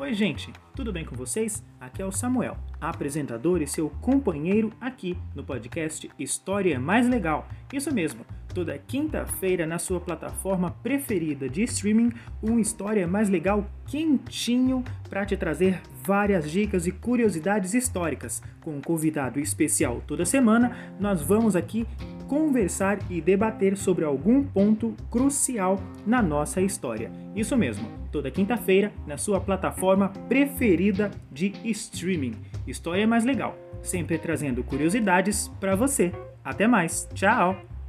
Oi, gente, tudo bem com vocês? Aqui é o Samuel, apresentador e seu companheiro aqui no podcast História Mais Legal. Isso mesmo, toda quinta-feira na sua plataforma preferida de streaming, uma história mais legal quentinho para te trazer várias dicas e curiosidades históricas. Com um convidado especial toda semana, nós vamos aqui conversar e debater sobre algum ponto crucial na nossa história. Isso mesmo toda quinta-feira na sua plataforma preferida de streaming. História mais legal, sempre trazendo curiosidades para você. Até mais, tchau!